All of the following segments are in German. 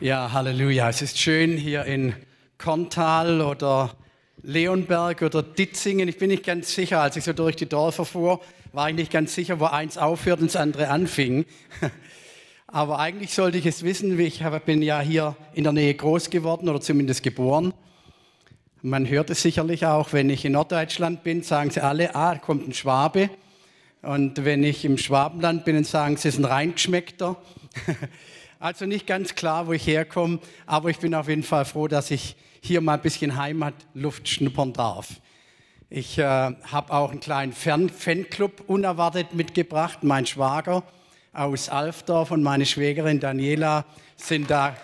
Ja, Halleluja. Es ist schön hier in Korntal oder Leonberg oder Ditzingen. Ich bin nicht ganz sicher, als ich so durch die Dörfer fuhr, war ich nicht ganz sicher, wo eins aufhört und das andere anfing. Aber eigentlich sollte ich es wissen, ich bin ja hier in der Nähe groß geworden oder zumindest geboren. Man hört es sicherlich auch, wenn ich in Norddeutschland bin, sagen sie alle, ah, kommt ein Schwabe. Und wenn ich im Schwabenland bin, dann sagen sie, es ist ein Reingeschmeckter. Also nicht ganz klar, wo ich herkomme, aber ich bin auf jeden Fall froh, dass ich hier mal ein bisschen Heimatluft schnuppern darf. Ich äh, habe auch einen kleinen Fan Fanclub unerwartet mitgebracht. Mein Schwager aus Alfdorf und meine Schwägerin Daniela sind da.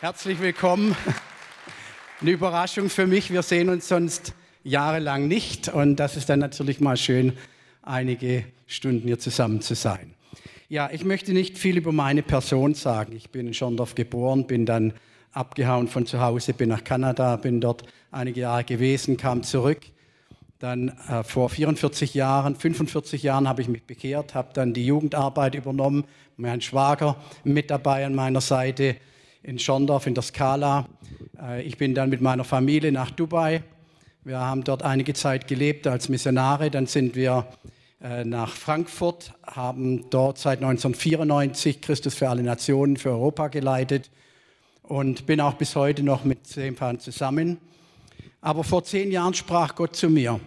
Herzlich willkommen. Eine Überraschung für mich. Wir sehen uns sonst jahrelang nicht und das ist dann natürlich mal schön, einige Stunden hier zusammen zu sein. Ja, ich möchte nicht viel über meine Person sagen. Ich bin in Schondorf geboren, bin dann abgehauen von zu Hause, bin nach Kanada, bin dort einige Jahre gewesen, kam zurück. Dann äh, vor 44 Jahren, 45 Jahren habe ich mich bekehrt, habe dann die Jugendarbeit übernommen, mein Schwager mit dabei an meiner Seite in Schondorf in der Skala. Äh, ich bin dann mit meiner Familie nach Dubai. Wir haben dort einige Zeit gelebt als Missionare. Dann sind wir nach Frankfurt, haben dort seit 1994 Christus für alle Nationen für Europa geleitet und bin auch bis heute noch mit Seefahren zusammen. Aber vor zehn Jahren sprach Gott zu mir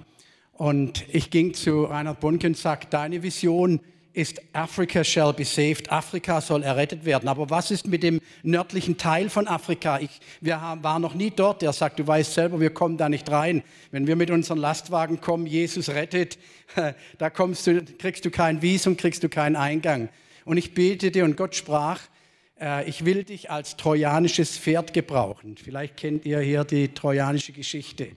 und ich ging zu Reinhard Bonke und sagte, deine Vision ist Africa shall be saved. Afrika soll errettet werden. Aber was ist mit dem nördlichen Teil von Afrika? Ich, wir haben, waren noch nie dort. Er sagt, du weißt selber, wir kommen da nicht rein. Wenn wir mit unseren Lastwagen kommen, Jesus rettet, da kommst du, kriegst du kein Visum, kriegst du keinen Eingang. Und ich betete und Gott sprach, äh, ich will dich als trojanisches Pferd gebrauchen. Vielleicht kennt ihr hier die trojanische Geschichte.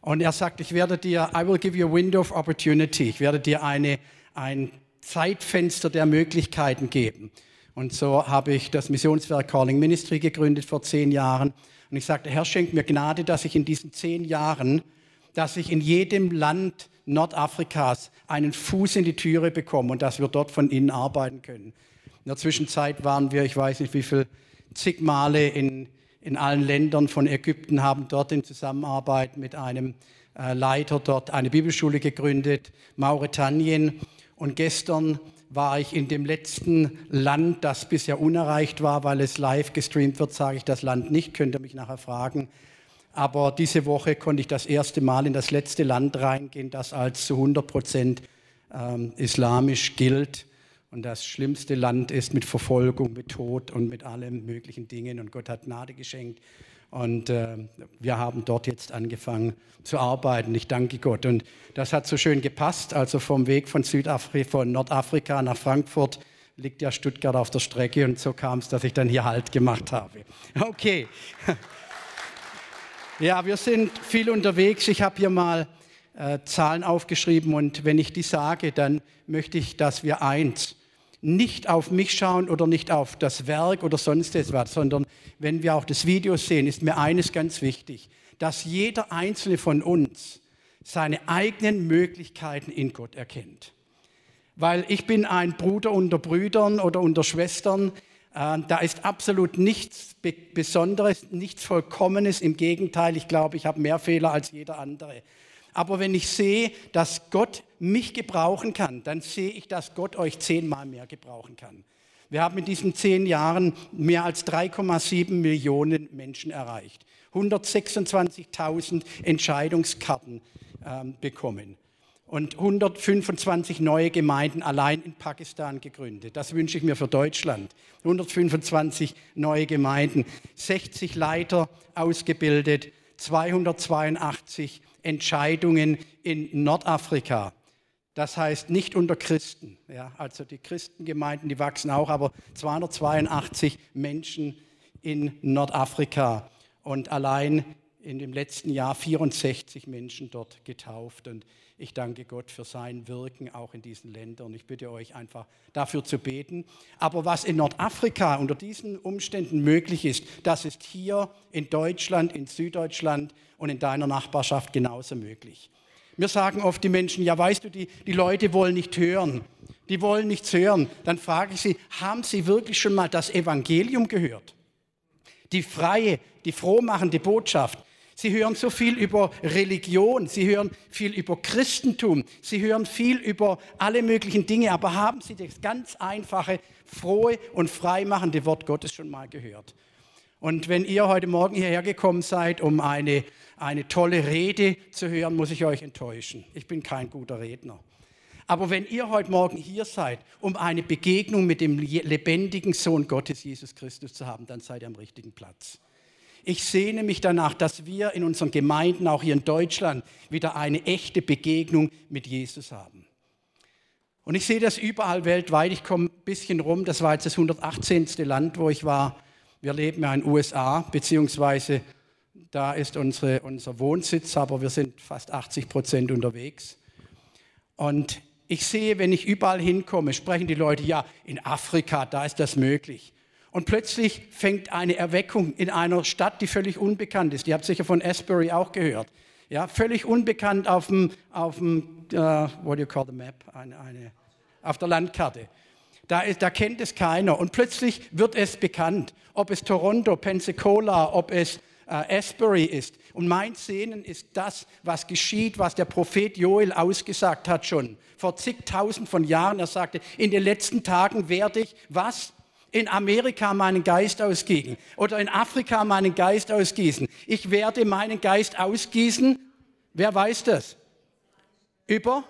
Und er sagt, ich werde dir, I will give you a window of opportunity. Ich werde dir eine, ein Zeitfenster der Möglichkeiten geben. Und so habe ich das Missionswerk Calling Ministry gegründet vor zehn Jahren. Und ich sagte, Herr, schenk mir Gnade, dass ich in diesen zehn Jahren, dass ich in jedem Land Nordafrikas einen Fuß in die Türe bekomme und dass wir dort von innen arbeiten können. In der Zwischenzeit waren wir, ich weiß nicht wie viel, zig Male in, in allen Ländern von Ägypten, haben dort in Zusammenarbeit mit einem äh, Leiter dort eine Bibelschule gegründet, Mauretanien. Und gestern war ich in dem letzten Land, das bisher unerreicht war, weil es live gestreamt wird, sage ich das Land nicht, könnt ihr mich nachher fragen. Aber diese Woche konnte ich das erste Mal in das letzte Land reingehen, das als zu 100 Prozent ähm, islamisch gilt und das schlimmste Land ist mit Verfolgung, mit Tod und mit allen möglichen Dingen. Und Gott hat Gnade geschenkt. Und äh, wir haben dort jetzt angefangen zu arbeiten. Ich danke Gott. Und das hat so schön gepasst. Also vom Weg von Südafrika, von Nordafrika nach Frankfurt liegt ja Stuttgart auf der Strecke. Und so kam es, dass ich dann hier Halt gemacht habe. Okay. Ja, wir sind viel unterwegs. Ich habe hier mal äh, Zahlen aufgeschrieben. Und wenn ich die sage, dann möchte ich, dass wir eins nicht auf mich schauen oder nicht auf das Werk oder sonst etwas, sondern wenn wir auch das Video sehen, ist mir eines ganz wichtig, dass jeder einzelne von uns seine eigenen Möglichkeiten in Gott erkennt. Weil ich bin ein Bruder unter Brüdern oder unter Schwestern, äh, da ist absolut nichts Besonderes, nichts Vollkommenes. Im Gegenteil, ich glaube, ich habe mehr Fehler als jeder andere. Aber wenn ich sehe, dass Gott mich gebrauchen kann, dann sehe ich, dass Gott euch zehnmal mehr gebrauchen kann. Wir haben in diesen zehn Jahren mehr als 3,7 Millionen Menschen erreicht, 126.000 Entscheidungskarten ähm, bekommen und 125 neue Gemeinden allein in Pakistan gegründet. Das wünsche ich mir für Deutschland. 125 neue Gemeinden, 60 Leiter ausgebildet, 282 Entscheidungen in Nordafrika. Das heißt nicht unter Christen. Ja, also die Christengemeinden, die wachsen auch, aber 282 Menschen in Nordafrika und allein in dem letzten Jahr 64 Menschen dort getauft. Und ich danke Gott für sein Wirken auch in diesen Ländern. Ich bitte euch einfach dafür zu beten. Aber was in Nordafrika unter diesen Umständen möglich ist, das ist hier in Deutschland, in Süddeutschland und in deiner Nachbarschaft genauso möglich. Mir sagen oft die Menschen, ja weißt du, die, die Leute wollen nicht hören. Die wollen nichts hören. Dann frage ich sie, haben sie wirklich schon mal das Evangelium gehört? die freie, die frohmachende Botschaft. Sie hören so viel über Religion, sie hören viel über Christentum, sie hören viel über alle möglichen Dinge, aber haben Sie das ganz einfache, frohe und freimachende Wort Gottes schon mal gehört? Und wenn ihr heute Morgen hierher gekommen seid, um eine, eine tolle Rede zu hören, muss ich euch enttäuschen. Ich bin kein guter Redner. Aber wenn ihr heute Morgen hier seid, um eine Begegnung mit dem lebendigen Sohn Gottes, Jesus Christus, zu haben, dann seid ihr am richtigen Platz. Ich sehne mich danach, dass wir in unseren Gemeinden, auch hier in Deutschland, wieder eine echte Begegnung mit Jesus haben. Und ich sehe das überall weltweit. Ich komme ein bisschen rum. Das war jetzt das 118. Land, wo ich war. Wir leben ja in den USA, beziehungsweise da ist unsere, unser Wohnsitz, aber wir sind fast 80 Prozent unterwegs. Und ich sehe, wenn ich überall hinkomme, sprechen die Leute, ja, in Afrika, da ist das möglich. Und plötzlich fängt eine Erweckung in einer Stadt, die völlig unbekannt ist. Ihr habt sicher von Asbury auch gehört. Ja, völlig unbekannt auf dem, auf dem uh, what do you call the map? Eine, eine, auf der Landkarte. Da, ist, da kennt es keiner. Und plötzlich wird es bekannt, ob es Toronto, Pensacola, ob es äh, Asbury ist. Und mein Sehnen ist das, was geschieht, was der Prophet Joel ausgesagt hat schon vor zigtausend von Jahren. Er sagte, in den letzten Tagen werde ich was? In Amerika meinen Geist ausgießen oder in Afrika meinen Geist ausgießen. Ich werde meinen Geist ausgießen. Wer weiß das? Über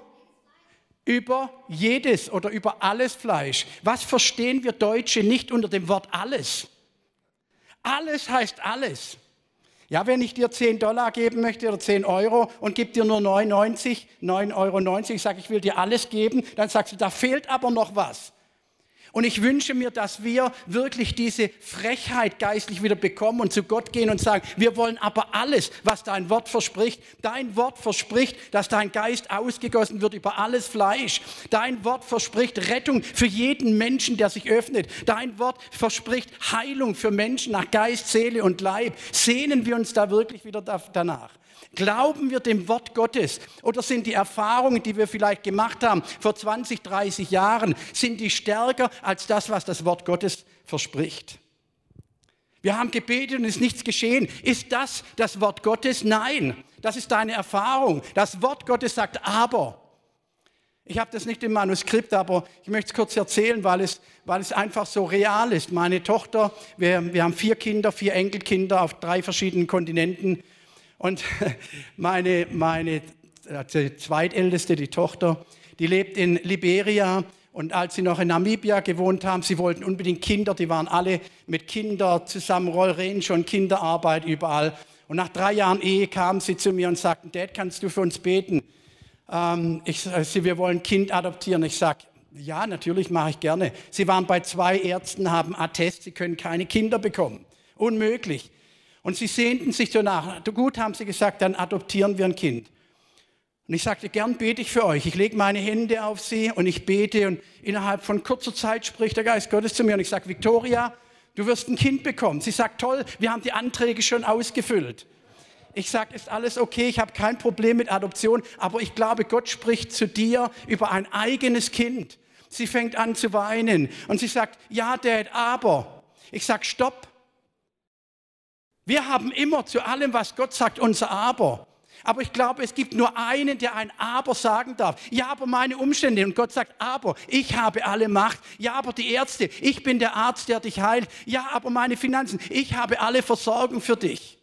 über jedes oder über alles Fleisch. Was verstehen wir Deutsche nicht unter dem Wort alles? Alles heißt alles. Ja, wenn ich dir 10 Dollar geben möchte oder 10 Euro und gebe dir nur 99, 9,90 Euro, sage ich will dir alles geben, dann sagst du, da fehlt aber noch was. Und ich wünsche mir, dass wir wirklich diese Frechheit geistlich wieder bekommen und zu Gott gehen und sagen, wir wollen aber alles, was dein Wort verspricht. Dein Wort verspricht, dass dein Geist ausgegossen wird über alles Fleisch. Dein Wort verspricht Rettung für jeden Menschen, der sich öffnet. Dein Wort verspricht Heilung für Menschen nach Geist, Seele und Leib. Sehnen wir uns da wirklich wieder danach? Glauben wir dem Wort Gottes oder sind die Erfahrungen, die wir vielleicht gemacht haben vor 20, 30 Jahren, sind die stärker als das, was das Wort Gottes verspricht? Wir haben gebetet und es ist nichts geschehen. Ist das das Wort Gottes? Nein, das ist deine Erfahrung. Das Wort Gottes sagt aber. Ich habe das nicht im Manuskript, aber ich möchte es kurz erzählen, weil es, weil es einfach so real ist. Meine Tochter, wir, wir haben vier Kinder, vier Enkelkinder auf drei verschiedenen Kontinenten. Und meine, meine die zweitälteste, die Tochter, die lebt in Liberia. Und als sie noch in Namibia gewohnt haben, sie wollten unbedingt Kinder, die waren alle mit Kindern zusammen, Rollrehen schon, Kinderarbeit überall. Und nach drei Jahren Ehe kamen sie zu mir und sagten, Dad, kannst du für uns beten? Ähm, ich, sie, wir wollen ein Kind adoptieren. Ich sage, ja, natürlich mache ich gerne. Sie waren bei zwei Ärzten, haben Attest, sie können keine Kinder bekommen. Unmöglich. Und sie sehnten sich danach. Gut, haben sie gesagt, dann adoptieren wir ein Kind. Und ich sagte, gern bete ich für euch. Ich lege meine Hände auf sie und ich bete und innerhalb von kurzer Zeit spricht der Geist Gottes zu mir und ich sage, Victoria, du wirst ein Kind bekommen. Sie sagt, toll, wir haben die Anträge schon ausgefüllt. Ich sage, ist alles okay, ich habe kein Problem mit Adoption, aber ich glaube, Gott spricht zu dir über ein eigenes Kind. Sie fängt an zu weinen und sie sagt, ja, Dad, aber. Ich sage, stopp, wir haben immer zu allem, was Gott sagt, unser Aber. Aber ich glaube, es gibt nur einen, der ein Aber sagen darf. Ja, aber meine Umstände. Und Gott sagt, aber ich habe alle Macht. Ja, aber die Ärzte. Ich bin der Arzt, der dich heilt. Ja, aber meine Finanzen. Ich habe alle Versorgung für dich.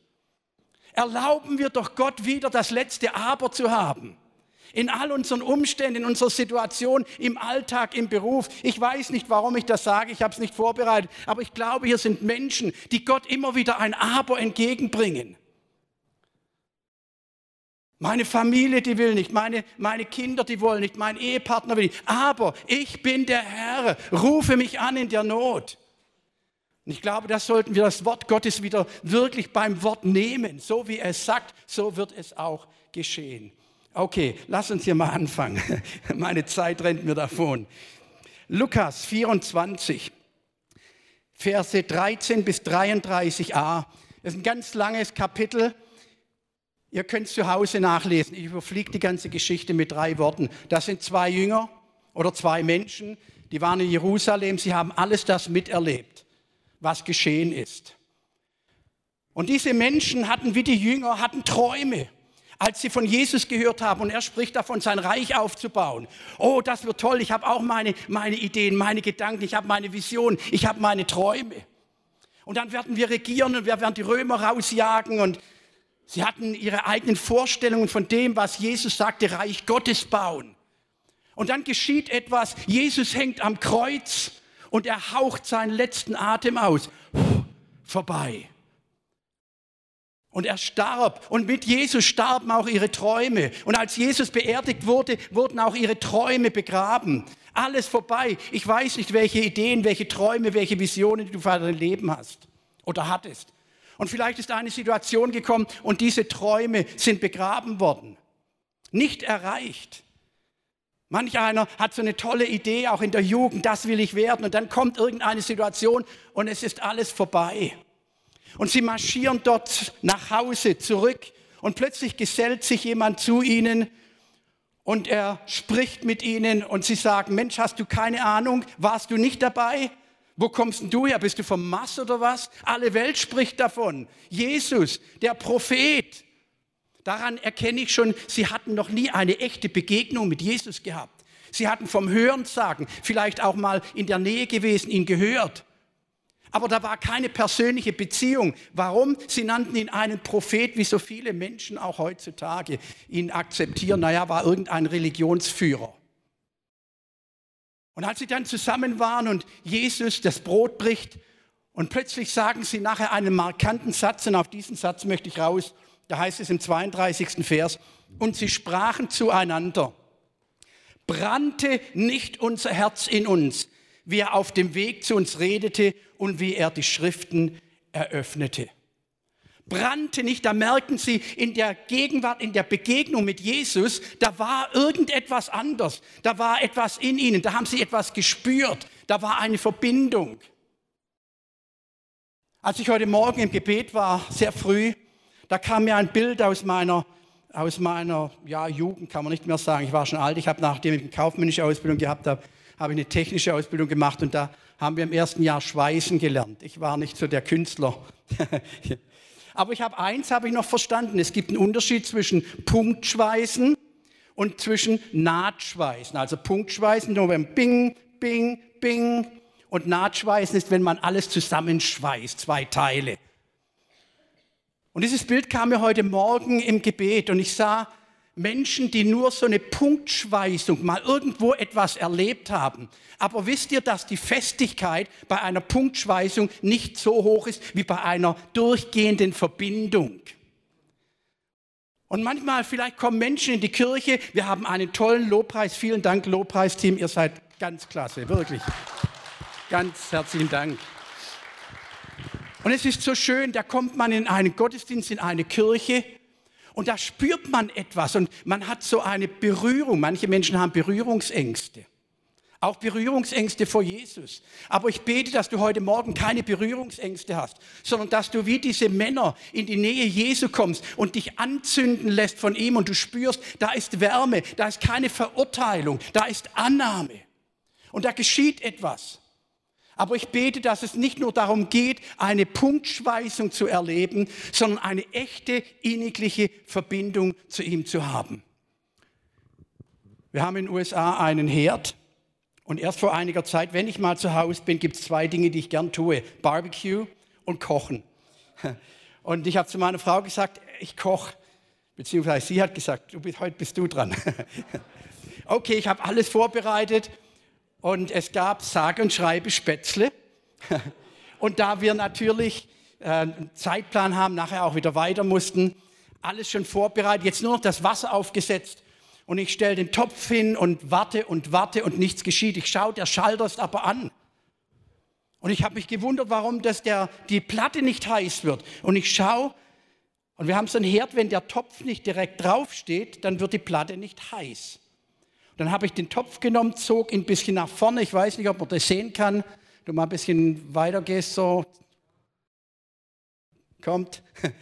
Erlauben wir doch Gott wieder das letzte Aber zu haben. In all unseren Umständen, in unserer Situation, im Alltag, im Beruf. Ich weiß nicht, warum ich das sage, ich habe es nicht vorbereitet, aber ich glaube, hier sind Menschen, die Gott immer wieder ein Aber entgegenbringen. Meine Familie, die will nicht, meine, meine Kinder, die wollen nicht, mein Ehepartner will nicht. Aber ich bin der Herr, rufe mich an in der Not. Und ich glaube, das sollten wir das Wort Gottes wieder wirklich beim Wort nehmen. So wie es sagt, so wird es auch geschehen. Okay, lass uns hier mal anfangen. Meine Zeit rennt mir davon. Lukas 24, Verse 13 bis 33a. Das ist ein ganz langes Kapitel. Ihr könnt zu Hause nachlesen. Ich überfliege die ganze Geschichte mit drei Worten. Das sind zwei Jünger oder zwei Menschen, die waren in Jerusalem. Sie haben alles das miterlebt, was geschehen ist. Und diese Menschen hatten wie die Jünger, hatten Träume, als sie von Jesus gehört haben. Und er spricht davon, sein Reich aufzubauen. Oh, das wird toll. Ich habe auch meine, meine Ideen, meine Gedanken, ich habe meine Vision, ich habe meine Träume. Und dann werden wir regieren und wir werden die Römer rausjagen. Und sie hatten ihre eigenen Vorstellungen von dem, was Jesus sagte, Reich Gottes bauen. Und dann geschieht etwas. Jesus hängt am Kreuz und er haucht seinen letzten Atem aus. Puh, vorbei. Und er starb. Und mit Jesus starben auch ihre Träume. Und als Jesus beerdigt wurde, wurden auch ihre Träume begraben. Alles vorbei. Ich weiß nicht, welche Ideen, welche Träume, welche Visionen du für dein Leben hast oder hattest. Und vielleicht ist eine Situation gekommen und diese Träume sind begraben worden. Nicht erreicht. Manch einer hat so eine tolle Idee, auch in der Jugend, das will ich werden. Und dann kommt irgendeine Situation und es ist alles vorbei. Und sie marschieren dort nach Hause zurück und plötzlich gesellt sich jemand zu ihnen und er spricht mit ihnen und sie sagen, Mensch, hast du keine Ahnung? Warst du nicht dabei? Wo kommst denn du her? Bist du vom Mars oder was? Alle Welt spricht davon. Jesus, der Prophet. Daran erkenne ich schon, sie hatten noch nie eine echte Begegnung mit Jesus gehabt. Sie hatten vom Hören sagen, vielleicht auch mal in der Nähe gewesen, ihn gehört. Aber da war keine persönliche Beziehung. Warum? Sie nannten ihn einen Prophet, wie so viele Menschen auch heutzutage ihn akzeptieren. Naja, war irgendein Religionsführer. Und als sie dann zusammen waren und Jesus das Brot bricht und plötzlich sagen sie nachher einen markanten Satz, und auf diesen Satz möchte ich raus, da heißt es im 32. Vers, und sie sprachen zueinander, brannte nicht unser Herz in uns, wie er auf dem Weg zu uns redete und wie er die Schriften eröffnete. Brannte nicht, da merken sie in der Gegenwart, in der Begegnung mit Jesus, da war irgendetwas anders, da war etwas in ihnen, da haben sie etwas gespürt, da war eine Verbindung. Als ich heute Morgen im Gebet war, sehr früh, da kam mir ein Bild aus meiner, aus meiner ja, Jugend, kann man nicht mehr sagen. Ich war schon alt. Ich habe, nachdem ich eine kaufmännische Ausbildung gehabt habe, habe ich eine technische Ausbildung gemacht und da haben wir im ersten Jahr Schweißen gelernt. Ich war nicht so der Künstler. Aber ich habe eins habe ich noch verstanden. Es gibt einen Unterschied zwischen Punktschweißen und zwischen Nahtschweißen. Also Punktschweißen, nur wenn Bing, Bing, Bing. Und Nahtschweißen ist, wenn man alles zusammenschweißt, zwei Teile. Und dieses Bild kam mir heute Morgen im Gebet und ich sah Menschen, die nur so eine Punktschweißung mal irgendwo etwas erlebt haben. Aber wisst ihr, dass die Festigkeit bei einer Punktschweißung nicht so hoch ist wie bei einer durchgehenden Verbindung? Und manchmal vielleicht kommen Menschen in die Kirche, wir haben einen tollen Lobpreis, vielen Dank Lobpreisteam, ihr seid ganz klasse, wirklich. Ganz herzlichen Dank. Und es ist so schön, da kommt man in einen Gottesdienst, in eine Kirche und da spürt man etwas und man hat so eine Berührung. Manche Menschen haben Berührungsängste. Auch Berührungsängste vor Jesus. Aber ich bete, dass du heute Morgen keine Berührungsängste hast, sondern dass du wie diese Männer in die Nähe Jesu kommst und dich anzünden lässt von ihm und du spürst, da ist Wärme, da ist keine Verurteilung, da ist Annahme. Und da geschieht etwas. Aber ich bete, dass es nicht nur darum geht, eine Punktschweißung zu erleben, sondern eine echte innigliche Verbindung zu ihm zu haben. Wir haben in den USA einen Herd und erst vor einiger Zeit, wenn ich mal zu Hause bin, gibt es zwei Dinge, die ich gern tue. Barbecue und Kochen. Und ich habe zu meiner Frau gesagt, ich koche. Beziehungsweise sie hat gesagt, du bist, heute bist du dran. okay, ich habe alles vorbereitet und es gab sage und schreibe Spätzle. Und da wir natürlich äh, einen Zeitplan haben, nachher auch wieder weiter mussten, alles schon vorbereitet, jetzt nur noch das Wasser aufgesetzt und ich stelle den Topf hin und warte und warte und nichts geschieht. Ich schaue, der Schalter ist aber an. Und ich habe mich gewundert, warum das der, die Platte nicht heiß wird. Und ich schaue, und wir haben so einen Herd, wenn der Topf nicht direkt draufsteht, dann wird die Platte nicht heiß. Dann habe ich den Topf genommen, zog ihn ein bisschen nach vorne. Ich weiß nicht, ob man das sehen kann. Du mal ein bisschen weiter gehst, so. Kommt.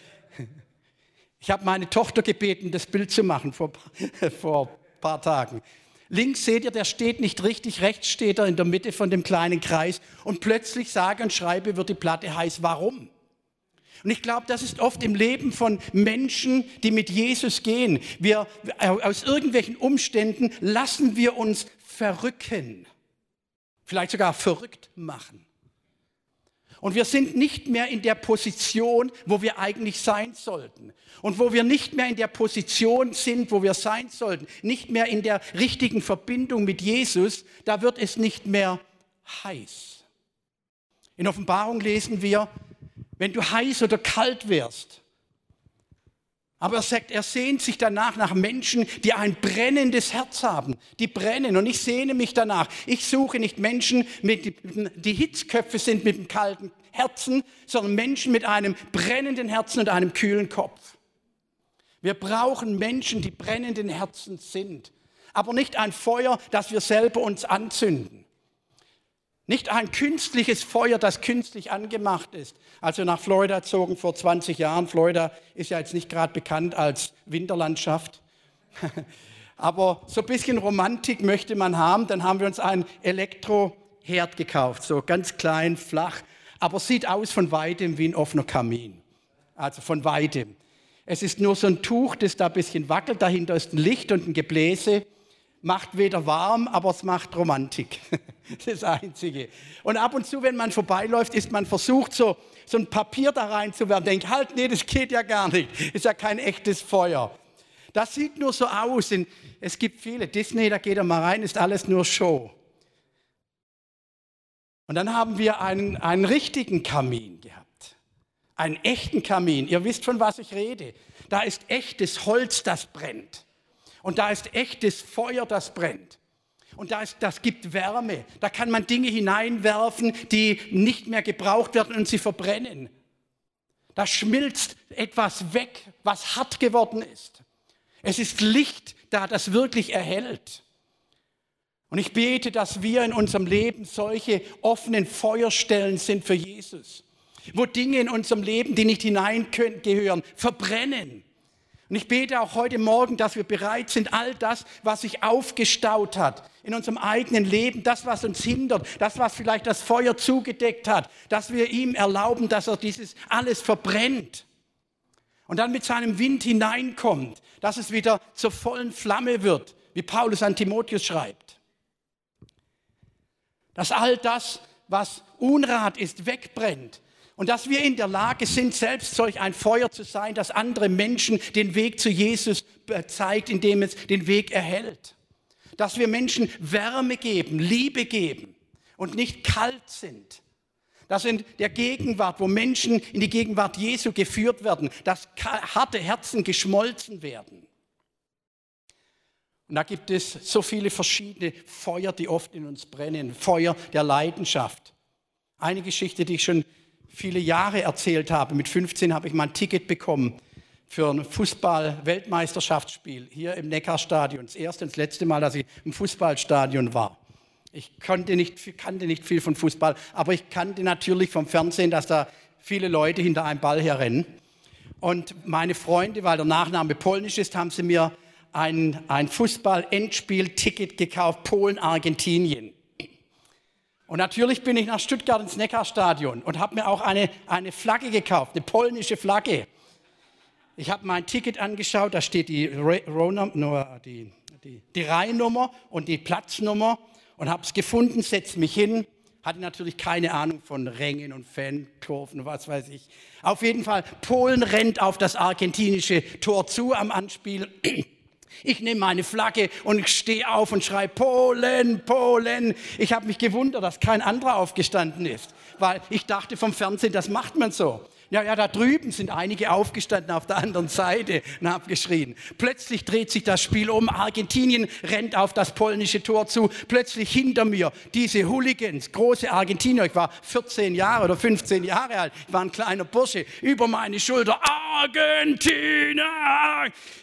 Ich habe meine Tochter gebeten, das Bild zu machen vor, vor ein paar Tagen. Links seht ihr, der steht nicht richtig, rechts steht er in der Mitte von dem kleinen Kreis und plötzlich sage und schreibe, wird die Platte heiß. Warum? Und ich glaube, das ist oft im Leben von Menschen, die mit Jesus gehen. Wir, aus irgendwelchen Umständen lassen wir uns verrücken, vielleicht sogar verrückt machen. Und wir sind nicht mehr in der Position, wo wir eigentlich sein sollten. Und wo wir nicht mehr in der Position sind, wo wir sein sollten, nicht mehr in der richtigen Verbindung mit Jesus, da wird es nicht mehr heiß. In Offenbarung lesen wir, wenn du heiß oder kalt wirst. Aber er sagt, er sehnt sich danach nach Menschen, die ein brennendes Herz haben, die brennen. Und ich sehne mich danach. Ich suche nicht Menschen, mit, die Hitzköpfe sind mit einem kalten Herzen, sondern Menschen mit einem brennenden Herzen und einem kühlen Kopf. Wir brauchen Menschen, die brennenden Herzen sind. Aber nicht ein Feuer, das wir selber uns anzünden. Nicht ein künstliches Feuer, das künstlich angemacht ist. Als wir nach Florida zogen vor 20 Jahren, Florida ist ja jetzt nicht gerade bekannt als Winterlandschaft, aber so ein bisschen Romantik möchte man haben, dann haben wir uns einen Elektroherd gekauft, so ganz klein, flach, aber sieht aus von weitem wie ein offener Kamin. Also von weitem. Es ist nur so ein Tuch, das da ein bisschen wackelt, dahinter ist ein Licht und ein Gebläse macht weder warm, aber es macht Romantik. Das ist das Einzige. Und ab und zu, wenn man vorbeiläuft, ist man versucht, so, so ein Papier da reinzuwerfen. Denkt, halt, nee, das geht ja gar nicht. Ist ja kein echtes Feuer. Das sieht nur so aus. Es gibt viele. Disney, da geht er mal rein, ist alles nur Show. Und dann haben wir einen, einen richtigen Kamin gehabt. Einen echten Kamin. Ihr wisst, von was ich rede. Da ist echtes Holz, das brennt. Und da ist echtes Feuer, das brennt. Und da ist, das gibt Wärme. Da kann man Dinge hineinwerfen, die nicht mehr gebraucht werden und sie verbrennen. Da schmilzt etwas weg, was hart geworden ist. Es ist Licht da, das wirklich erhält. Und ich bete, dass wir in unserem Leben solche offenen Feuerstellen sind für Jesus, wo Dinge in unserem Leben, die nicht hineingehören, verbrennen und ich bete auch heute Morgen, dass wir bereit sind, all das, was sich aufgestaut hat in unserem eigenen Leben, das, was uns hindert, das, was vielleicht das Feuer zugedeckt hat, dass wir ihm erlauben, dass er dieses alles verbrennt. Und dann mit seinem Wind hineinkommt, dass es wieder zur vollen Flamme wird, wie Paulus an Timotheus schreibt. Dass all das, was Unrat ist, wegbrennt und dass wir in der Lage sind, selbst solch ein Feuer zu sein, das andere Menschen den Weg zu Jesus zeigt, indem es den Weg erhält. Dass wir Menschen Wärme geben, Liebe geben und nicht kalt sind. Dass in der Gegenwart, wo Menschen in die Gegenwart Jesu geführt werden, dass harte Herzen geschmolzen werden. Und da gibt es so viele verschiedene Feuer, die oft in uns brennen. Feuer der Leidenschaft. Eine Geschichte, die ich schon viele Jahre erzählt habe. Mit 15 habe ich mal ein Ticket bekommen für ein Fußball-Weltmeisterschaftsspiel hier im Neckarstadion. Das erste und das letzte Mal, dass ich im Fußballstadion war. Ich kannte nicht, kannte nicht viel von Fußball, aber ich kannte natürlich vom Fernsehen, dass da viele Leute hinter einem Ball herrennen. Und meine Freunde, weil der Nachname polnisch ist, haben sie mir ein, ein Fußball-Endspiel-Ticket gekauft, Polen-Argentinien. Und natürlich bin ich nach Stuttgart ins Neckarstadion und habe mir auch eine, eine Flagge gekauft, eine polnische Flagge. Ich habe mein Ticket angeschaut, da steht die, die, die, die Reihnummer und die Platznummer und habe es gefunden, setze mich hin, hatte natürlich keine Ahnung von Rängen und Fankurven, was weiß ich. Auf jeden Fall, Polen rennt auf das argentinische Tor zu am Anspiel. Ich nehme meine Flagge und stehe auf und schreie Polen, Polen. Ich habe mich gewundert, dass kein anderer aufgestanden ist, weil ich dachte vom Fernsehen, das macht man so. Ja, ja, da drüben sind einige aufgestanden auf der anderen Seite und haben geschrien. Plötzlich dreht sich das Spiel um. Argentinien rennt auf das polnische Tor zu. Plötzlich hinter mir diese Hooligans, große Argentinier. Ich war 14 Jahre oder 15 Jahre alt. Ich war ein kleiner Bursche. Über meine Schulter. Argentina!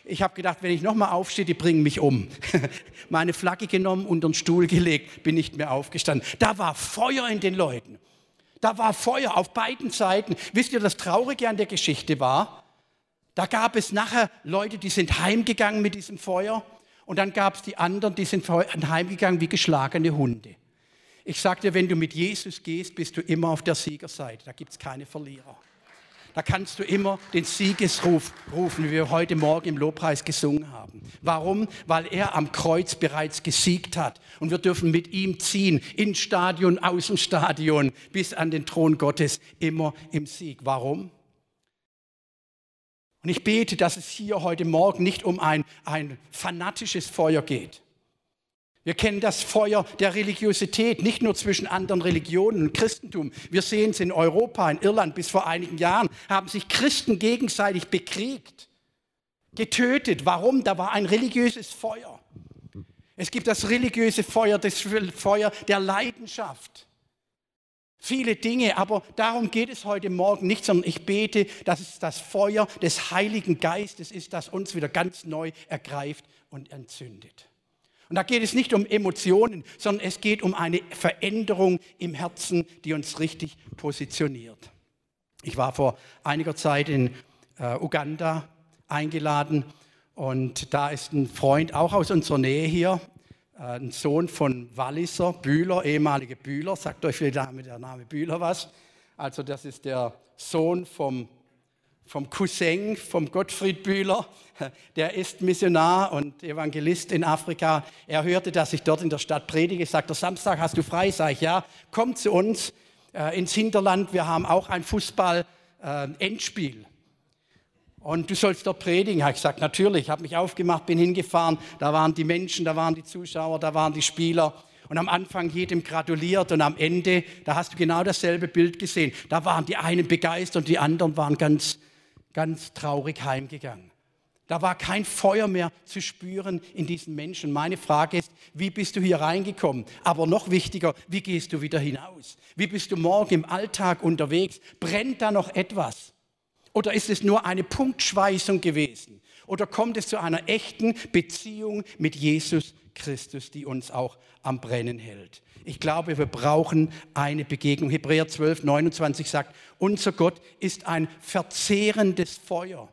Ich habe gedacht, wenn ich nochmal aufstehe, die bringen mich um. meine Flagge genommen, unter den Stuhl gelegt, bin nicht mehr aufgestanden. Da war Feuer in den Leuten. Da war Feuer auf beiden Seiten. Wisst ihr, das Traurige an der Geschichte war, da gab es nachher Leute, die sind heimgegangen mit diesem Feuer und dann gab es die anderen, die sind heimgegangen wie geschlagene Hunde. Ich sagte, wenn du mit Jesus gehst, bist du immer auf der Siegerseite. Da gibt es keine Verlierer. Da kannst du immer den Siegesruf rufen, wie wir heute Morgen im Lobpreis gesungen haben. Warum? Weil er am Kreuz bereits gesiegt hat. Und wir dürfen mit ihm ziehen, in Stadion, Außenstadion, bis an den Thron Gottes, immer im Sieg. Warum? Und ich bete, dass es hier heute Morgen nicht um ein, ein fanatisches Feuer geht. Wir kennen das Feuer der Religiosität, nicht nur zwischen anderen Religionen und Christentum. Wir sehen es in Europa, in Irland bis vor einigen Jahren, haben sich Christen gegenseitig bekriegt, getötet. Warum? Da war ein religiöses Feuer. Es gibt das religiöse Feuer, das Feuer der Leidenschaft viele Dinge, aber darum geht es heute Morgen nicht, sondern ich bete, dass es das Feuer des Heiligen Geistes ist, das uns wieder ganz neu ergreift und entzündet. Und da geht es nicht um Emotionen, sondern es geht um eine Veränderung im Herzen, die uns richtig positioniert. Ich war vor einiger Zeit in äh, Uganda eingeladen und da ist ein Freund auch aus unserer Nähe hier, äh, ein Sohn von Walliser, Bühler, ehemalige Bühler. Sagt euch vielleicht der Name Bühler was? Also das ist der Sohn vom, vom Cousin, vom Gottfried Bühler. Der ist Missionar und Evangelist in Afrika. Er hörte, dass ich dort in der Stadt predige. Sagt er, Samstag hast du frei? Sag ich, ja, komm zu uns äh, ins Hinterland. Wir haben auch ein Fußball-Endspiel. Äh, und du sollst dort predigen. Habe ich gesagt, natürlich. Ich habe mich aufgemacht, bin hingefahren. Da waren die Menschen, da waren die Zuschauer, da waren die Spieler. Und am Anfang jedem gratuliert und am Ende, da hast du genau dasselbe Bild gesehen. Da waren die einen begeistert und die anderen waren ganz, ganz traurig heimgegangen. Da war kein Feuer mehr zu spüren in diesen Menschen. Meine Frage ist, wie bist du hier reingekommen? Aber noch wichtiger, wie gehst du wieder hinaus? Wie bist du morgen im Alltag unterwegs? Brennt da noch etwas? Oder ist es nur eine Punktschweißung gewesen? Oder kommt es zu einer echten Beziehung mit Jesus Christus, die uns auch am Brennen hält? Ich glaube, wir brauchen eine Begegnung. Hebräer 12, 29 sagt, unser Gott ist ein verzehrendes Feuer.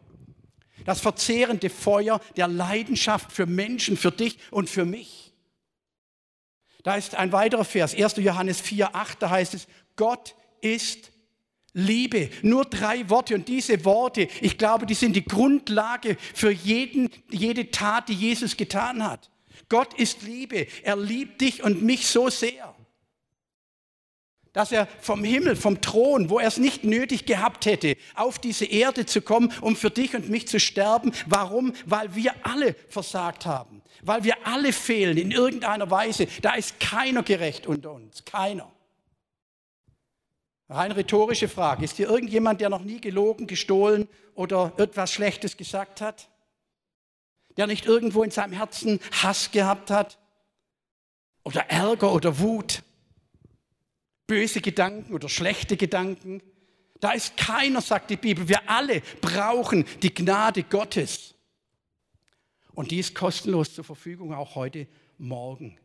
Das verzehrende Feuer der Leidenschaft für Menschen, für dich und für mich. Da ist ein weiterer Vers, 1. Johannes 4, 8, da heißt es, Gott ist Liebe, nur drei Worte und diese Worte, ich glaube, die sind die Grundlage für jeden, jede Tat, die Jesus getan hat. Gott ist Liebe, er liebt dich und mich so sehr, dass er vom Himmel, vom Thron, wo er es nicht nötig gehabt hätte, auf diese Erde zu kommen, um für dich und mich zu sterben. Warum? Weil wir alle versagt haben, weil wir alle fehlen in irgendeiner Weise. Da ist keiner gerecht unter uns, keiner. Rein rhetorische Frage. Ist hier irgendjemand, der noch nie gelogen, gestohlen oder etwas Schlechtes gesagt hat? Der nicht irgendwo in seinem Herzen Hass gehabt hat? Oder Ärger oder Wut? Böse Gedanken oder schlechte Gedanken? Da ist keiner, sagt die Bibel. Wir alle brauchen die Gnade Gottes. Und die ist kostenlos zur Verfügung, auch heute Morgen.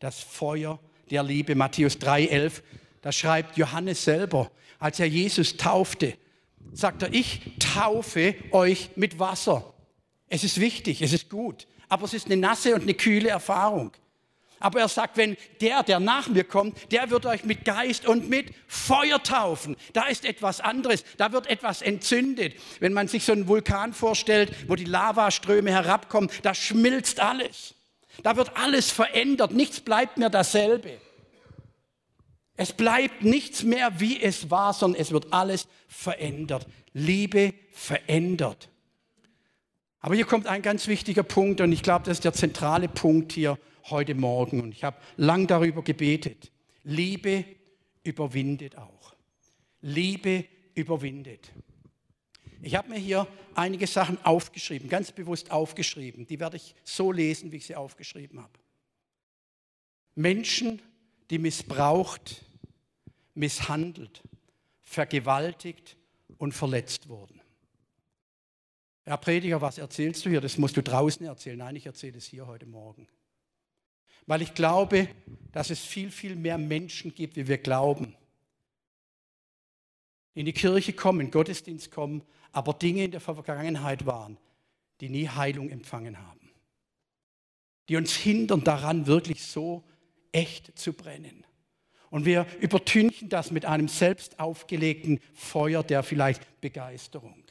Das Feuer der Liebe. Matthäus 3,11 da schreibt Johannes selber, als er Jesus taufte, sagt er, ich taufe euch mit Wasser. Es ist wichtig, es ist gut, aber es ist eine nasse und eine kühle Erfahrung. Aber er sagt, wenn der, der nach mir kommt, der wird euch mit Geist und mit Feuer taufen. Da ist etwas anderes, da wird etwas entzündet. Wenn man sich so einen Vulkan vorstellt, wo die Lavaströme herabkommen, da schmilzt alles. Da wird alles verändert, nichts bleibt mehr dasselbe. Es bleibt nichts mehr, wie es war, sondern es wird alles verändert. Liebe verändert. Aber hier kommt ein ganz wichtiger Punkt und ich glaube, das ist der zentrale Punkt hier heute Morgen. Und ich habe lang darüber gebetet. Liebe überwindet auch. Liebe überwindet. Ich habe mir hier einige Sachen aufgeschrieben, ganz bewusst aufgeschrieben. Die werde ich so lesen, wie ich sie aufgeschrieben habe. Menschen die missbraucht, misshandelt, vergewaltigt und verletzt wurden. Herr Prediger, was erzählst du hier? Das musst du draußen erzählen. Nein, ich erzähle es hier heute Morgen. Weil ich glaube, dass es viel, viel mehr Menschen gibt, wie wir glauben. In die Kirche kommen, in Gottesdienst kommen, aber Dinge in der Vergangenheit waren, die nie Heilung empfangen haben. Die uns hindern daran, wirklich so echt zu brennen. Und wir übertünchen das mit einem selbst aufgelegten Feuer der vielleicht Begeisterung.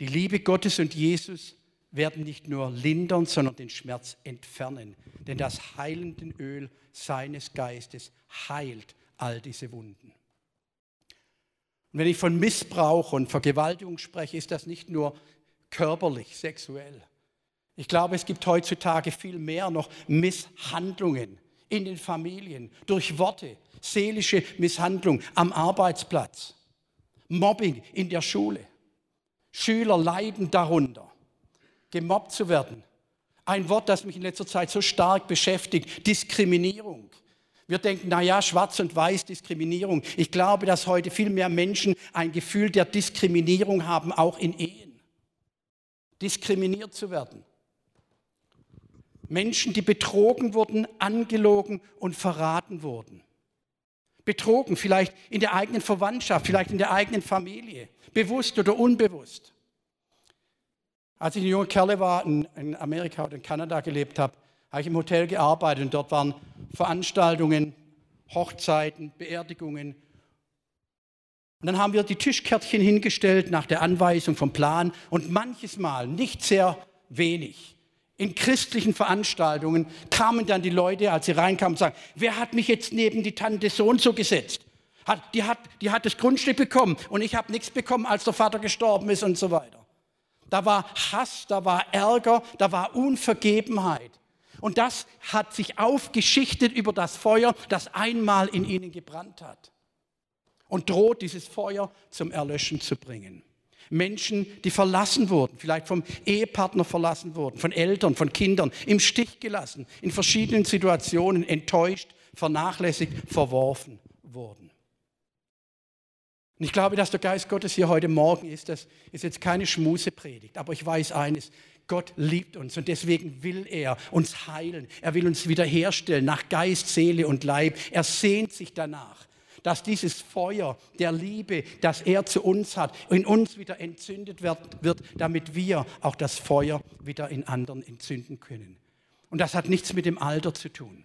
Die Liebe Gottes und Jesus werden nicht nur lindern, sondern den Schmerz entfernen. Denn das heilende Öl seines Geistes heilt all diese Wunden. Und wenn ich von Missbrauch und Vergewaltigung spreche, ist das nicht nur körperlich, sexuell. Ich glaube, es gibt heutzutage viel mehr noch Misshandlungen in den Familien, durch Worte, seelische Misshandlung am Arbeitsplatz, Mobbing in der Schule. Schüler leiden darunter, gemobbt zu werden. Ein Wort, das mich in letzter Zeit so stark beschäftigt, Diskriminierung. Wir denken, naja, schwarz und weiß, Diskriminierung. Ich glaube, dass heute viel mehr Menschen ein Gefühl der Diskriminierung haben, auch in Ehen. Diskriminiert zu werden. Menschen, die betrogen wurden, angelogen und verraten wurden. Betrogen, vielleicht in der eigenen Verwandtschaft, vielleicht in der eigenen Familie, bewusst oder unbewusst. Als ich ein junger Kerl war, in, Amerika oder in Kanada gelebt habe, habe ich im Hotel gearbeitet und dort waren Veranstaltungen, Hochzeiten, Beerdigungen. Und dann haben wir die Tischkärtchen hingestellt nach der Anweisung vom Plan und manches Mal, nicht sehr wenig, in christlichen Veranstaltungen kamen dann die Leute, als sie reinkamen, und sagten, wer hat mich jetzt neben die Tante so und so gesetzt? Hat, die, hat, die hat das Grundstück bekommen und ich habe nichts bekommen, als der Vater gestorben ist und so weiter. Da war Hass, da war Ärger, da war Unvergebenheit. Und das hat sich aufgeschichtet über das Feuer, das einmal in ihnen gebrannt hat. Und droht dieses Feuer zum Erlöschen zu bringen. Menschen, die verlassen wurden, vielleicht vom Ehepartner verlassen wurden, von Eltern, von Kindern, im Stich gelassen, in verschiedenen Situationen enttäuscht, vernachlässigt, verworfen wurden. Und ich glaube, dass der Geist Gottes hier heute Morgen ist. Das ist jetzt keine Schmusepredigt, aber ich weiß eines. Gott liebt uns und deswegen will er uns heilen. Er will uns wiederherstellen nach Geist, Seele und Leib. Er sehnt sich danach dass dieses Feuer der Liebe, das er zu uns hat, in uns wieder entzündet wird, damit wir auch das Feuer wieder in anderen entzünden können. Und das hat nichts mit dem Alter zu tun.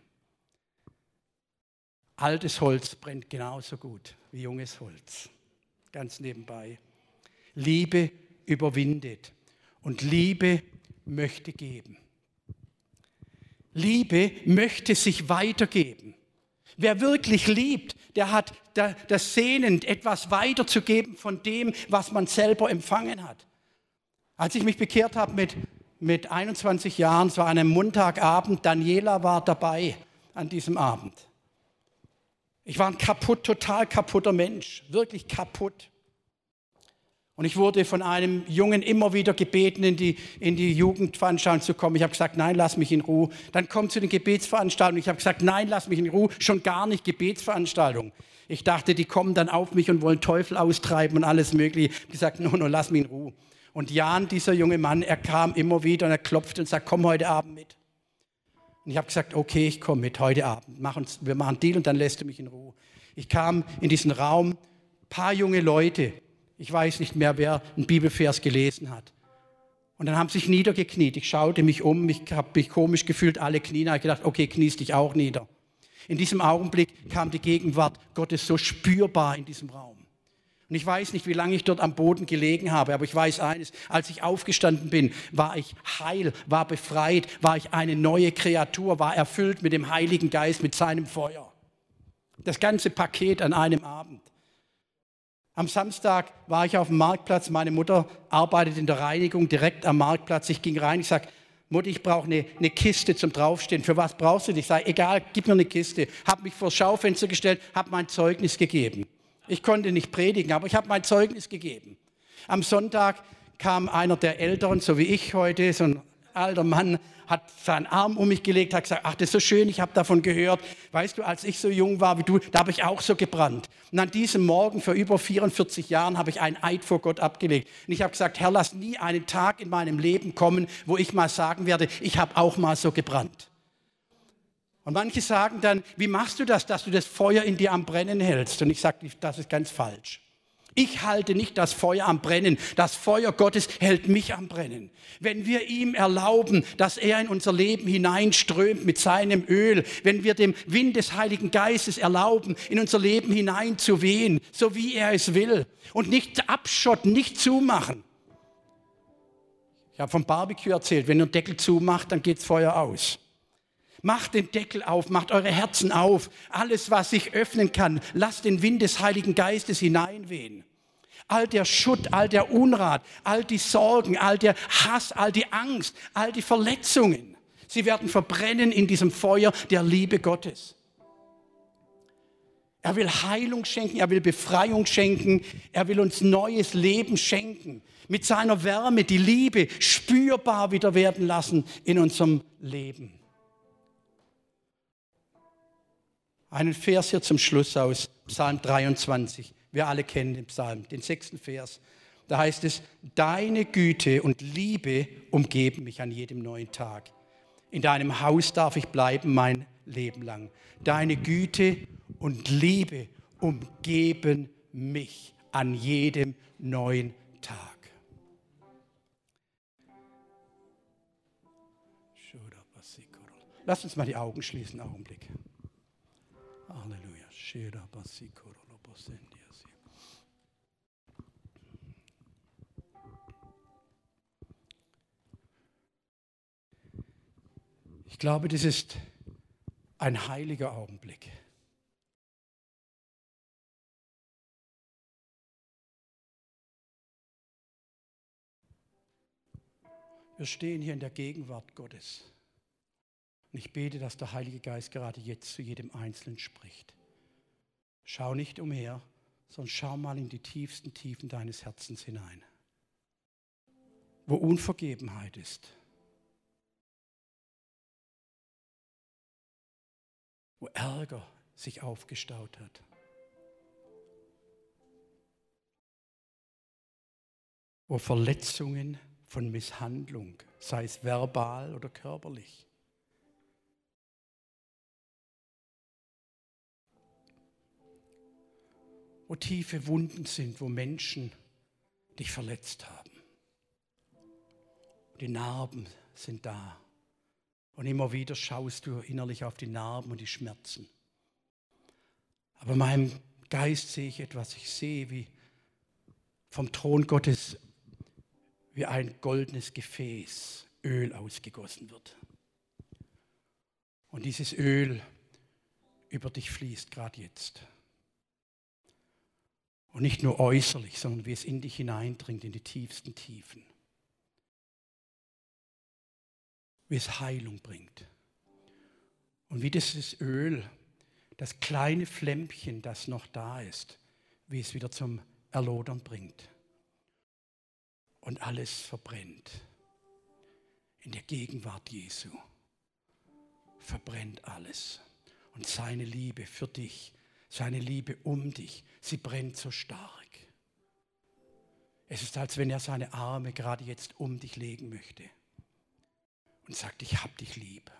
Altes Holz brennt genauso gut wie junges Holz. Ganz nebenbei. Liebe überwindet und Liebe möchte geben. Liebe möchte sich weitergeben. Wer wirklich liebt, der hat das Sehnen, etwas weiterzugeben von dem, was man selber empfangen hat. Als ich mich bekehrt habe mit, mit 21 Jahren, es war an einem Montagabend, Daniela war dabei an diesem Abend. Ich war ein kaputt, total kaputter Mensch, wirklich kaputt. Und ich wurde von einem Jungen immer wieder gebeten, in die, in die Jugendveranstaltung zu kommen. Ich habe gesagt, nein, lass mich in Ruhe. Dann komm zu den Gebetsveranstaltungen. Ich habe gesagt, nein, lass mich in Ruhe. Schon gar nicht Gebetsveranstaltungen. Ich dachte, die kommen dann auf mich und wollen Teufel austreiben und alles Mögliche. Ich habe gesagt, no, no, lass mich in Ruhe. Und Jan, dieser junge Mann, er kam immer wieder und er klopfte und sagt, komm heute Abend mit. Und ich habe gesagt, okay, ich komme mit heute Abend. Mach uns, wir machen Deal und dann lässt du mich in Ruhe. Ich kam in diesen Raum, paar junge Leute, ich weiß nicht mehr, wer einen Bibelvers gelesen hat. Und dann haben sie sich niedergekniet. Ich schaute mich um, ich habe mich komisch gefühlt, alle Knien. Ich habe gedacht, okay, kniest dich auch nieder. In diesem Augenblick kam die Gegenwart Gottes so spürbar in diesem Raum. Und ich weiß nicht, wie lange ich dort am Boden gelegen habe, aber ich weiß eines, als ich aufgestanden bin, war ich heil, war befreit, war ich eine neue Kreatur, war erfüllt mit dem Heiligen Geist, mit seinem Feuer. Das ganze Paket an einem Abend. Am Samstag war ich auf dem Marktplatz. Meine Mutter arbeitet in der Reinigung direkt am Marktplatz. Ich ging rein, ich sage, Mutter, ich brauche eine, eine, Kiste zum Draufstehen. Für was brauchst du die? Ich sage, egal, gib mir eine Kiste. Habe mich vor Schaufenster gestellt, habe mein Zeugnis gegeben. Ich konnte nicht predigen, aber ich habe mein Zeugnis gegeben. Am Sonntag kam einer der Älteren, so wie ich heute, so ein alter Mann, hat seinen Arm um mich gelegt, hat gesagt, ach, das ist so schön, ich habe davon gehört. Weißt du, als ich so jung war wie du, da habe ich auch so gebrannt. Und an diesem Morgen vor über 44 Jahren habe ich einen Eid vor Gott abgelegt. Und ich habe gesagt, Herr, lass nie einen Tag in meinem Leben kommen, wo ich mal sagen werde, ich habe auch mal so gebrannt. Und manche sagen dann, wie machst du das, dass du das Feuer in dir am Brennen hältst? Und ich sage, das ist ganz falsch. Ich halte nicht das Feuer am Brennen. Das Feuer Gottes hält mich am Brennen. Wenn wir ihm erlauben, dass er in unser Leben hineinströmt mit seinem Öl, wenn wir dem Wind des Heiligen Geistes erlauben, in unser Leben hineinzuwehen, so wie er es will, und nicht abschotten, nicht zumachen. Ich habe vom Barbecue erzählt, wenn ihr den Deckel zumacht, dann geht das Feuer aus. Macht den Deckel auf, macht eure Herzen auf. Alles, was sich öffnen kann, lasst den Wind des Heiligen Geistes hineinwehen. All der Schutt, all der Unrat, all die Sorgen, all der Hass, all die Angst, all die Verletzungen, sie werden verbrennen in diesem Feuer der Liebe Gottes. Er will Heilung schenken, er will Befreiung schenken, er will uns neues Leben schenken. Mit seiner Wärme die Liebe spürbar wieder werden lassen in unserem Leben. Einen Vers hier zum Schluss aus Psalm 23. Wir alle kennen den Psalm, den sechsten Vers. Da heißt es, deine Güte und Liebe umgeben mich an jedem neuen Tag. In deinem Haus darf ich bleiben mein Leben lang. Deine Güte und Liebe umgeben mich an jedem neuen Tag. Lass uns mal die Augen schließen, Augenblick. Ich glaube, das ist ein heiliger Augenblick. Wir stehen hier in der Gegenwart Gottes. Und ich bete, dass der Heilige Geist gerade jetzt zu jedem Einzelnen spricht. Schau nicht umher, sondern schau mal in die tiefsten Tiefen deines Herzens hinein, wo Unvergebenheit ist, wo Ärger sich aufgestaut hat. Wo Verletzungen von Misshandlung, sei es verbal oder körperlich, wo tiefe Wunden sind, wo Menschen dich verletzt haben. Die Narben sind da. Und immer wieder schaust du innerlich auf die Narben und die Schmerzen. Aber in meinem Geist sehe ich etwas. Ich sehe, wie vom Thron Gottes wie ein goldenes Gefäß Öl ausgegossen wird. Und dieses Öl über dich fließt gerade jetzt. Und nicht nur äußerlich, sondern wie es in dich hineindringt, in die tiefsten Tiefen. Wie es Heilung bringt. Und wie dieses Öl, das kleine Flämmchen, das noch da ist, wie es wieder zum Erlodern bringt. Und alles verbrennt. In der Gegenwart Jesu verbrennt alles. Und seine Liebe für dich seine Liebe um dich, sie brennt so stark. Es ist, als wenn er seine Arme gerade jetzt um dich legen möchte und sagt, ich hab dich lieb.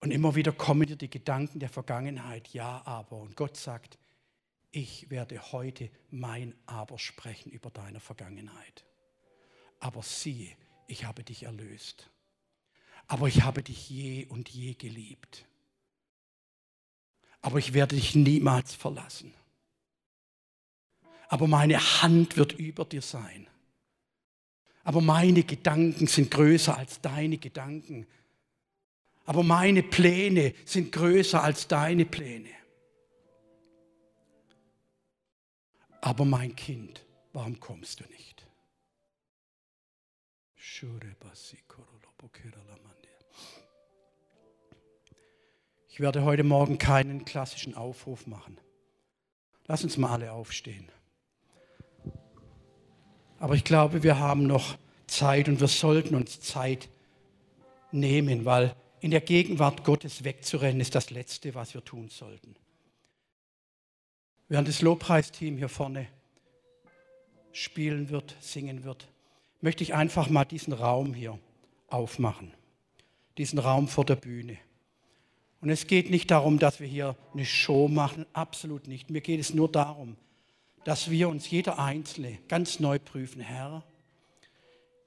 Und immer wieder kommen dir die Gedanken der Vergangenheit, ja, aber. Und Gott sagt, ich werde heute mein Aber sprechen über deine Vergangenheit. Aber siehe, ich habe dich erlöst. Aber ich habe dich je und je geliebt aber ich werde dich niemals verlassen. Aber meine Hand wird über dir sein. Aber meine Gedanken sind größer als deine Gedanken. Aber meine Pläne sind größer als deine Pläne. Aber mein Kind, warum kommst du nicht? Shure basi korolo Ich werde heute Morgen keinen klassischen Aufruf machen. Lass uns mal alle aufstehen. Aber ich glaube, wir haben noch Zeit und wir sollten uns Zeit nehmen, weil in der Gegenwart Gottes wegzurennen ist das Letzte, was wir tun sollten. Während das Lobpreisteam hier vorne spielen wird, singen wird, möchte ich einfach mal diesen Raum hier aufmachen. Diesen Raum vor der Bühne. Und es geht nicht darum, dass wir hier eine Show machen, absolut nicht. Mir geht es nur darum, dass wir uns jeder Einzelne ganz neu prüfen, Herr,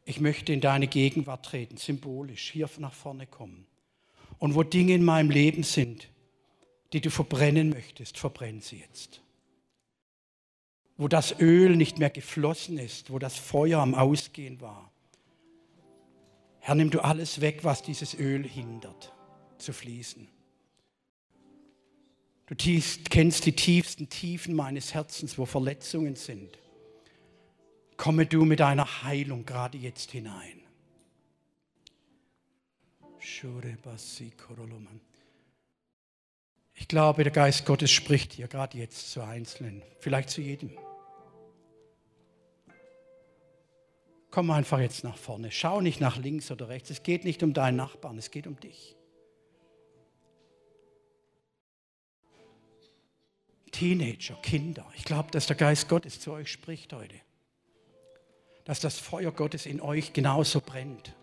ich möchte in deine Gegenwart treten, symbolisch, hier nach vorne kommen. Und wo Dinge in meinem Leben sind, die du verbrennen möchtest, verbrenn sie jetzt. Wo das Öl nicht mehr geflossen ist, wo das Feuer am Ausgehen war. Herr, nimm du alles weg, was dieses Öl hindert, zu fließen. Du kennst die tiefsten Tiefen meines Herzens, wo Verletzungen sind. Komme du mit deiner Heilung gerade jetzt hinein. Ich glaube, der Geist Gottes spricht hier gerade jetzt zu Einzelnen, vielleicht zu jedem. Komm einfach jetzt nach vorne. Schau nicht nach links oder rechts. Es geht nicht um deinen Nachbarn, es geht um dich. Teenager, Kinder. Ich glaube, dass der Geist Gottes zu euch spricht heute. Dass das Feuer Gottes in euch genauso brennt.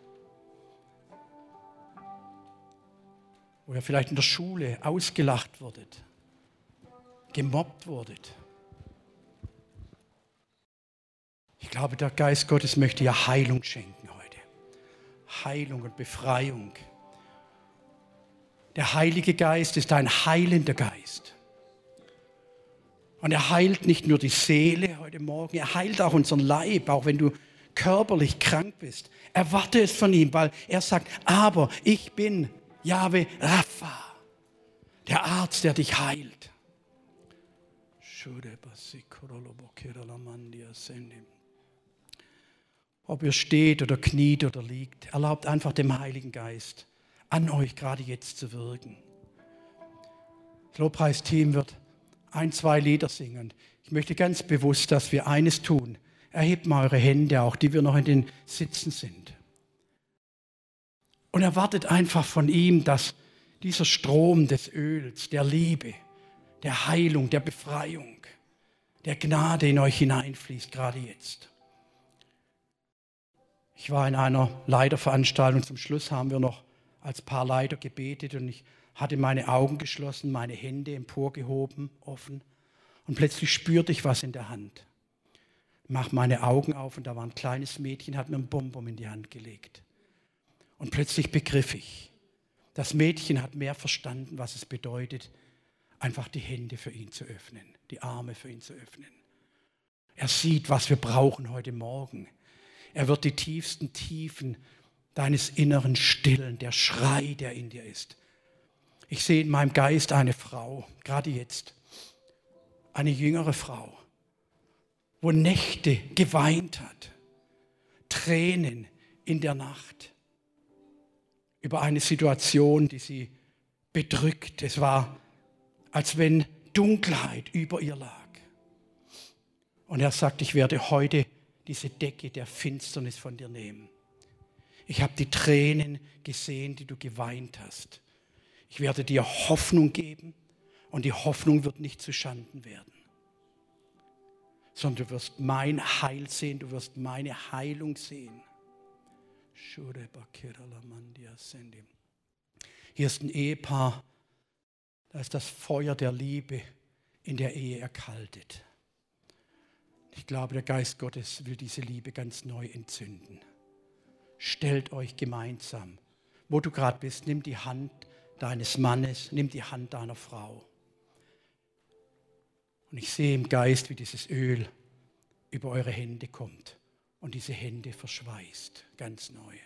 Wo ihr vielleicht in der Schule ausgelacht wurdet, gemobbt wurdet. Ich glaube, der Geist Gottes möchte ja Heilung schenken heute. Heilung und Befreiung. Der Heilige Geist ist ein heilender Geist. Und er heilt nicht nur die Seele heute Morgen, er heilt auch unseren Leib, auch wenn du körperlich krank bist. Erwarte es von ihm, weil er sagt, aber ich bin Yahweh Rapha, der Arzt, der dich heilt. Ob ihr steht oder kniet oder liegt, erlaubt einfach dem Heiligen Geist an euch gerade jetzt zu wirken. Das Lobpreisteam wird ein, zwei Lieder singen. Ich möchte ganz bewusst, dass wir eines tun. Erhebt mal eure Hände, auch die wir noch in den Sitzen sind. Und erwartet einfach von ihm, dass dieser Strom des Öls, der Liebe, der Heilung, der Befreiung, der Gnade in euch hineinfließt, gerade jetzt. Ich war in einer Leiterveranstaltung, zum Schluss haben wir noch als Paar Leiter gebetet und ich hatte meine Augen geschlossen, meine Hände emporgehoben, offen. Und plötzlich spürte ich was in der Hand. Mach meine Augen auf und da war ein kleines Mädchen, hat mir ein Bonbon in die Hand gelegt. Und plötzlich begriff ich, das Mädchen hat mehr verstanden, was es bedeutet, einfach die Hände für ihn zu öffnen, die Arme für ihn zu öffnen. Er sieht, was wir brauchen heute Morgen. Er wird die tiefsten Tiefen deines Inneren stillen, der Schrei, der in dir ist. Ich sehe in meinem Geist eine Frau, gerade jetzt, eine jüngere Frau, wo Nächte geweint hat, Tränen in der Nacht über eine Situation, die sie bedrückt. Es war, als wenn Dunkelheit über ihr lag. Und er sagt, ich werde heute diese Decke der Finsternis von dir nehmen. Ich habe die Tränen gesehen, die du geweint hast. Ich werde dir Hoffnung geben und die Hoffnung wird nicht zu Schanden werden, sondern du wirst mein Heil sehen, du wirst meine Heilung sehen. Hier ist ein Ehepaar, da ist das Feuer der Liebe in der Ehe erkaltet. Ich glaube, der Geist Gottes will diese Liebe ganz neu entzünden. Stellt euch gemeinsam, wo du gerade bist, nimm die Hand deines Mannes, nimm die Hand deiner Frau. Und ich sehe im Geist, wie dieses Öl über eure Hände kommt und diese Hände verschweißt, ganz neu.